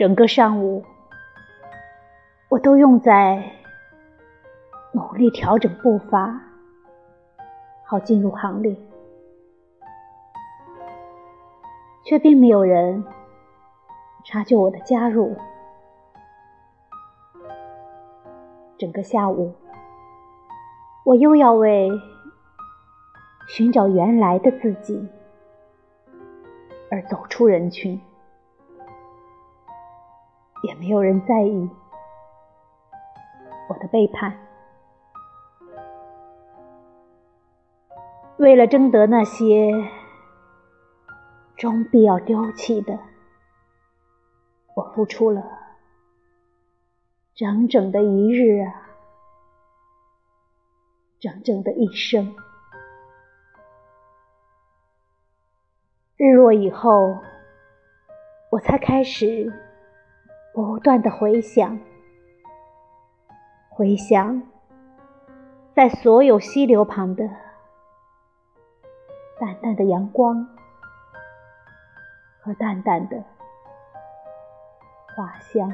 整个上午，我都用在努力调整步伐，好进入行列，却并没有人察觉我的加入。整个下午，我又要为寻找原来的自己而走出人群。也没有人在意我的背叛。为了争得那些终必要丢弃的，我付出了整整的一日啊，整整的一生。日落以后，我才开始。不断的回想，回想，在所有溪流旁的淡淡的阳光和淡淡的花香。